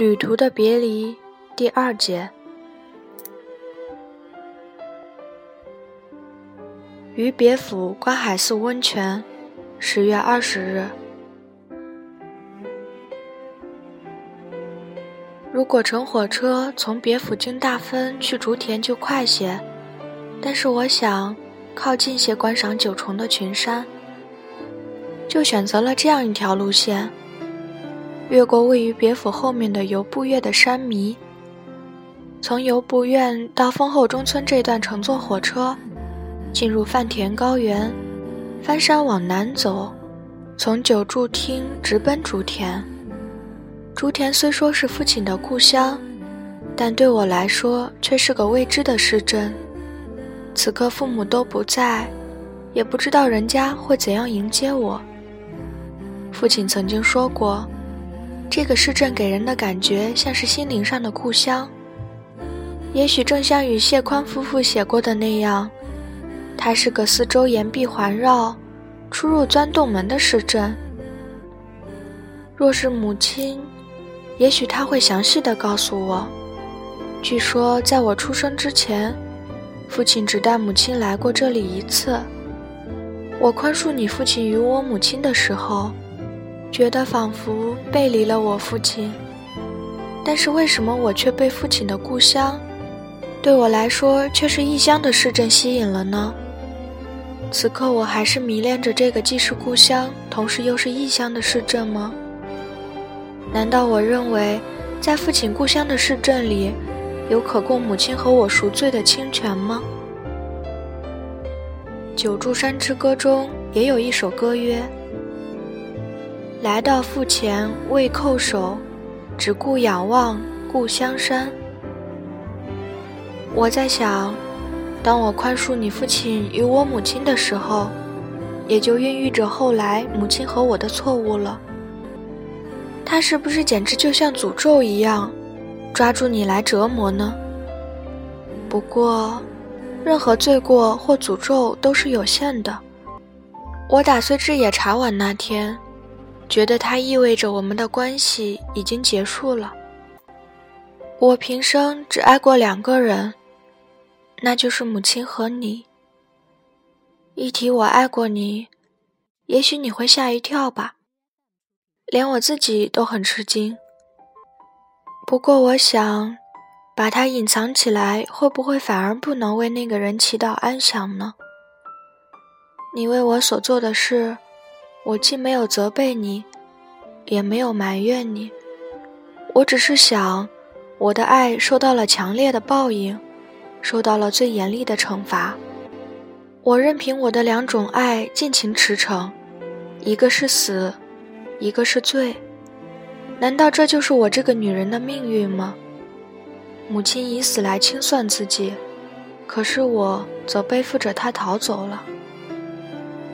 旅途的别离第二节。于别府观海寺温泉，十月二十日。如果乘火车从别府经大分去竹田就快些，但是我想靠近些观赏九重的群山，就选择了这样一条路线。越过位于别府后面的游步院的山迷，从游步院到丰后中村这段乘坐火车，进入饭田高原，翻山往南走，从九柱町直奔竹田。竹田虽说是父亲的故乡，但对我来说却是个未知的市镇。此刻父母都不在，也不知道人家会怎样迎接我。父亲曾经说过。这个市镇给人的感觉像是心灵上的故乡，也许正像与谢宽夫妇写过的那样，它是个四周岩壁环绕、出入钻洞门的市镇。若是母亲，也许她会详细的告诉我。据说在我出生之前，父亲只带母亲来过这里一次。我宽恕你父亲与我母亲的时候。觉得仿佛背离了我父亲，但是为什么我却被父亲的故乡，对我来说却是异乡的市镇吸引了呢？此刻我还是迷恋着这个既是故乡，同时又是异乡的市镇吗？难道我认为，在父亲故乡的市镇里，有可供母亲和我赎罪的清泉吗？《九柱山之歌》中也有一首歌曰。来到腹前未叩首，只顾仰望故乡山。我在想，当我宽恕你父亲与我母亲的时候，也就孕育着后来母亲和我的错误了。他是不是简直就像诅咒一样，抓住你来折磨呢？不过，任何罪过或诅咒都是有限的。我打碎志野茶碗那天。觉得它意味着我们的关系已经结束了。我平生只爱过两个人，那就是母亲和你。一提我爱过你，也许你会吓一跳吧，连我自己都很吃惊。不过我想，把它隐藏起来，会不会反而不能为那个人祈祷安详呢？你为我所做的事。我既没有责备你，也没有埋怨你，我只是想，我的爱受到了强烈的报应，受到了最严厉的惩罚。我任凭我的两种爱尽情驰骋，一个是死，一个是罪。难道这就是我这个女人的命运吗？母亲以死来清算自己，可是我则背负着她逃走了。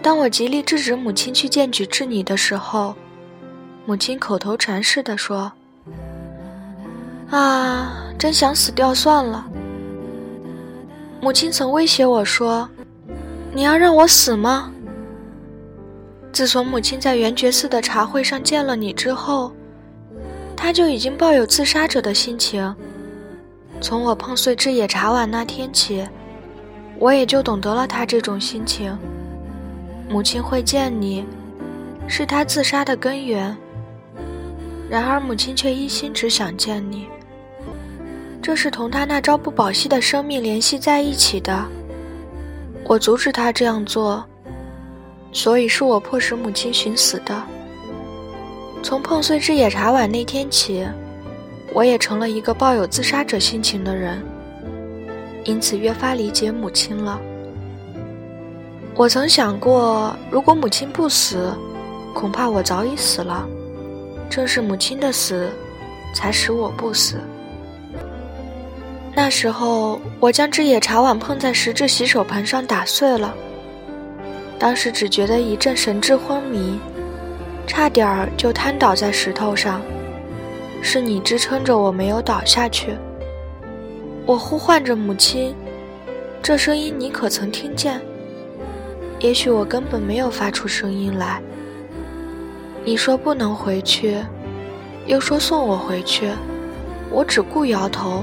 当我极力制止母亲去见举治你的时候，母亲口头禅似的说：“啊，真想死掉算了。”母亲曾威胁我说：“你要让我死吗？”自从母亲在圆觉寺的茶会上见了你之后，她就已经抱有自杀者的心情。从我碰碎智野茶碗那天起，我也就懂得了她这种心情。母亲会见你，是她自杀的根源。然而母亲却一心只想见你，这是同她那朝不保夕的生命联系在一起的。我阻止她这样做，所以是我迫使母亲寻死的。从碰碎之野茶碗那天起，我也成了一个抱有自杀者心情的人，因此越发理解母亲了。我曾想过，如果母亲不死，恐怕我早已死了。正是母亲的死，才使我不死。那时候，我将这野茶碗碰在石质洗手盆上打碎了。当时只觉得一阵神志昏迷，差点儿就瘫倒在石头上。是你支撑着我没有倒下去。我呼唤着母亲，这声音你可曾听见？也许我根本没有发出声音来。你说不能回去，又说送我回去，我只顾摇头。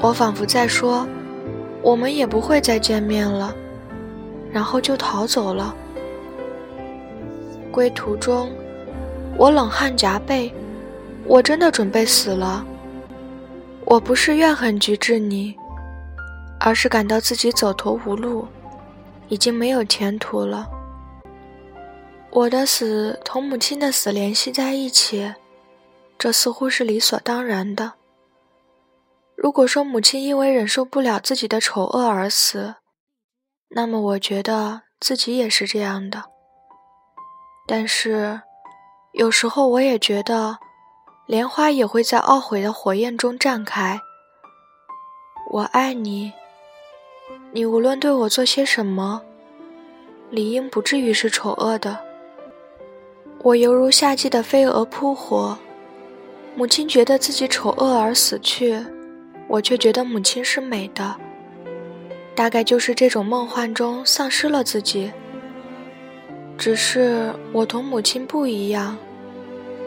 我仿佛在说：“我们也不会再见面了。”然后就逃走了。归途中，我冷汗浃背，我真的准备死了。我不是怨恨菊治你，而是感到自己走投无路，已经没有前途了。我的死同母亲的死联系在一起，这似乎是理所当然的。如果说母亲因为忍受不了自己的丑恶而死，那么我觉得自己也是这样的。但是，有时候我也觉得，莲花也会在懊悔的火焰中绽开。我爱你，你无论对我做些什么，理应不至于是丑恶的。我犹如夏季的飞蛾扑火，母亲觉得自己丑恶而死去，我却觉得母亲是美的。大概就是这种梦幻中丧失了自己。只是我同母亲不一样，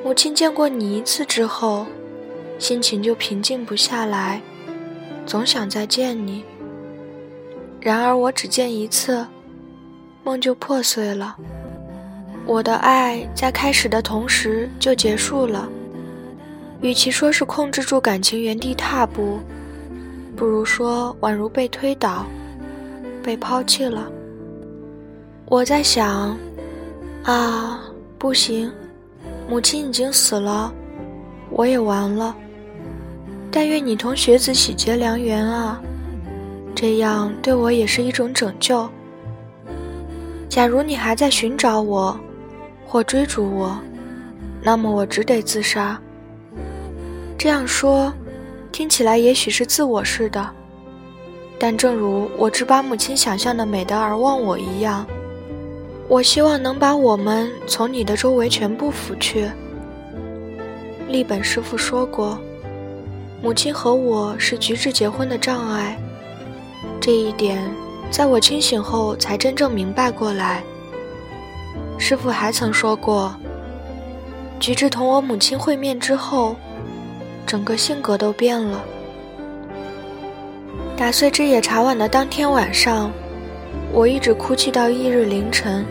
母亲见过你一次之后，心情就平静不下来，总想再见你。然而我只见一次，梦就破碎了。我的爱在开始的同时就结束了，与其说是控制住感情原地踏步，不如说宛如被推倒，被抛弃了。我在想。啊，不行，母亲已经死了，我也完了。但愿你同学子喜结良缘啊，这样对我也是一种拯救。假如你还在寻找我，或追逐我，那么我只得自杀。这样说，听起来也许是自我式的，但正如我只把母亲想象的美德而忘我一样。我希望能把我们从你的周围全部拂去。立本师傅说过，母亲和我是菊治结婚的障碍。这一点，在我清醒后才真正明白过来。师傅还曾说过，菊治同我母亲会面之后，整个性格都变了。打碎之野茶碗的当天晚上。我一直哭泣到翌日凌晨。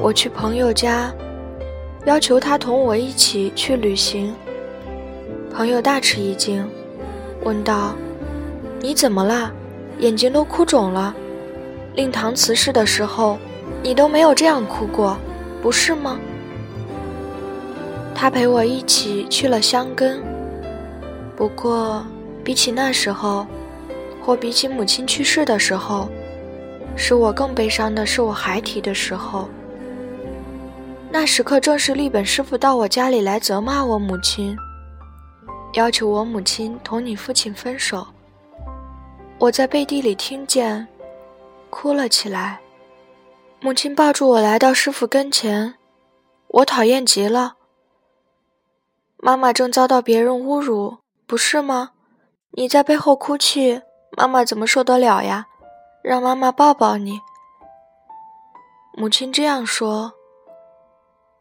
我去朋友家，要求他同我一起去旅行。朋友大吃一惊，问道：“你怎么了？眼睛都哭肿了。令堂辞世的时候，你都没有这样哭过，不是吗？”他陪我一起去了香根。不过，比起那时候，或比起母亲去世的时候，使我更悲伤的是，我孩提的时候。那时刻正是立本师傅到我家里来责骂我母亲，要求我母亲同你父亲分手。我在背地里听见，哭了起来。母亲抱住我来到师傅跟前，我讨厌极了。妈妈正遭到别人侮辱，不是吗？你在背后哭泣，妈妈怎么受得了呀？让妈妈抱抱你。母亲这样说。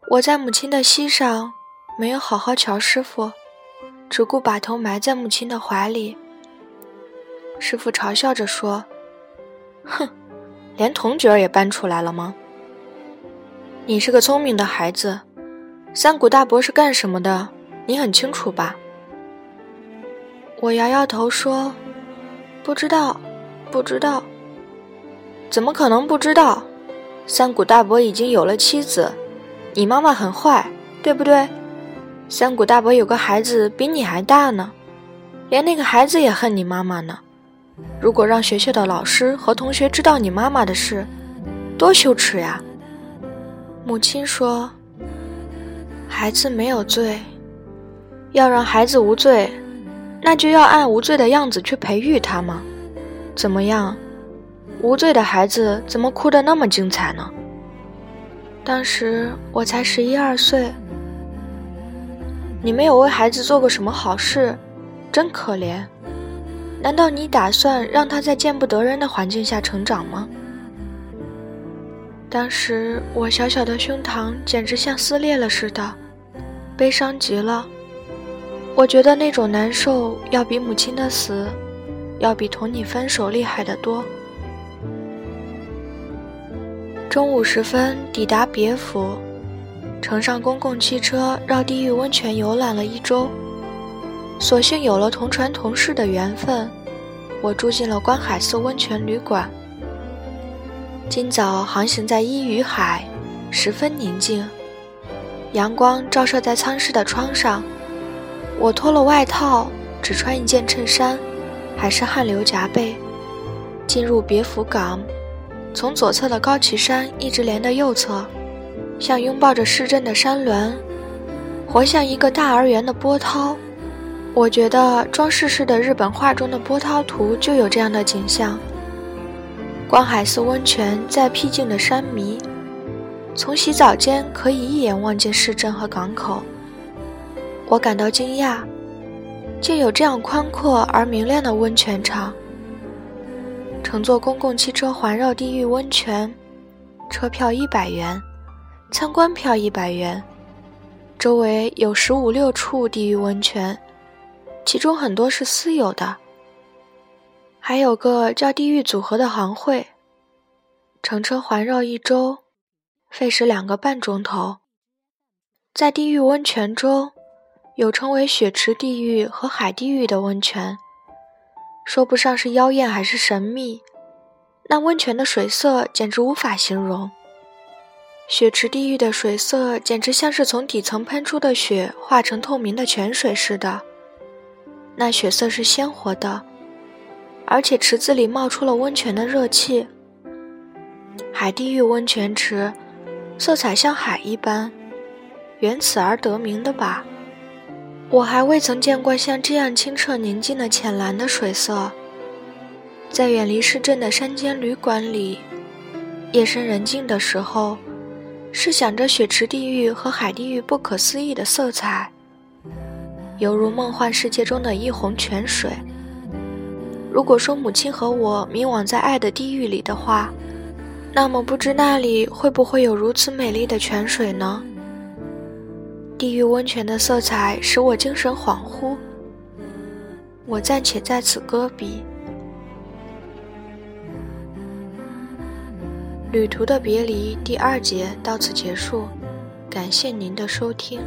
我在母亲的膝上，没有好好瞧师傅，只顾把头埋在母亲的怀里。师傅嘲笑着说：“哼，连铜角也搬出来了吗？你是个聪明的孩子，三谷大伯是干什么的？你很清楚吧？”我摇摇头说：“不知道，不知道。”怎么可能不知道？三谷大伯已经有了妻子，你妈妈很坏，对不对？三谷大伯有个孩子比你还大呢，连那个孩子也恨你妈妈呢。如果让学校的老师和同学知道你妈妈的事，多羞耻呀！母亲说：“孩子没有罪，要让孩子无罪，那就要按无罪的样子去培育他嘛？怎么样？”无罪的孩子怎么哭得那么精彩呢？当时我才十一二岁，你没有为孩子做过什么好事，真可怜。难道你打算让他在见不得人的环境下成长吗？当时我小小的胸膛简直像撕裂了似的，悲伤极了。我觉得那种难受要比母亲的死，要比同你分手厉害得多。中午时分抵达别府，乘上公共汽车绕地狱温泉游览了一周。所幸有了同船同事的缘分，我住进了观海寺温泉旅馆。今早航行在伊予海，十分宁静，阳光照射在舱室的窗上。我脱了外套，只穿一件衬衫，还是汗流浃背。进入别府港，从左侧的高崎山一直连到右侧，像拥抱着市镇的山峦，活像一个大而圆的波涛。我觉得装饰式的日本画中的波涛图就有这样的景象。观海寺温泉在僻静的山迷，从洗澡间可以一眼望见市镇和港口。我感到惊讶，竟有这样宽阔而明亮的温泉场。乘坐公共汽车环绕地狱温泉，车票一百元，参观票一百元。周围有十五六处地狱温泉。其中很多是私有的，还有个叫“地狱组合”的行会。乘车环绕一周，费时两个半钟头。在地狱温泉中，有称为“雪池地狱”和“海地狱”的温泉，说不上是妖艳还是神秘，那温泉的水色简直无法形容。雪池地狱的水色简直像是从底层喷出的雪化成透明的泉水似的。那血色是鲜活的，而且池子里冒出了温泉的热气。海地狱温泉池，色彩像海一般，缘此而得名的吧。我还未曾见过像这样清澈宁静的浅蓝的水色。在远离市镇的山间旅馆里，夜深人静的时候，试想着雪池地狱和海地狱不可思议的色彩。犹如梦幻世界中的一泓泉水。如果说母亲和我迷惘在爱的地狱里的话，那么不知那里会不会有如此美丽的泉水呢？地狱温泉的色彩使我精神恍惚。我暂且在此搁笔。旅途的别离第二节到此结束，感谢您的收听。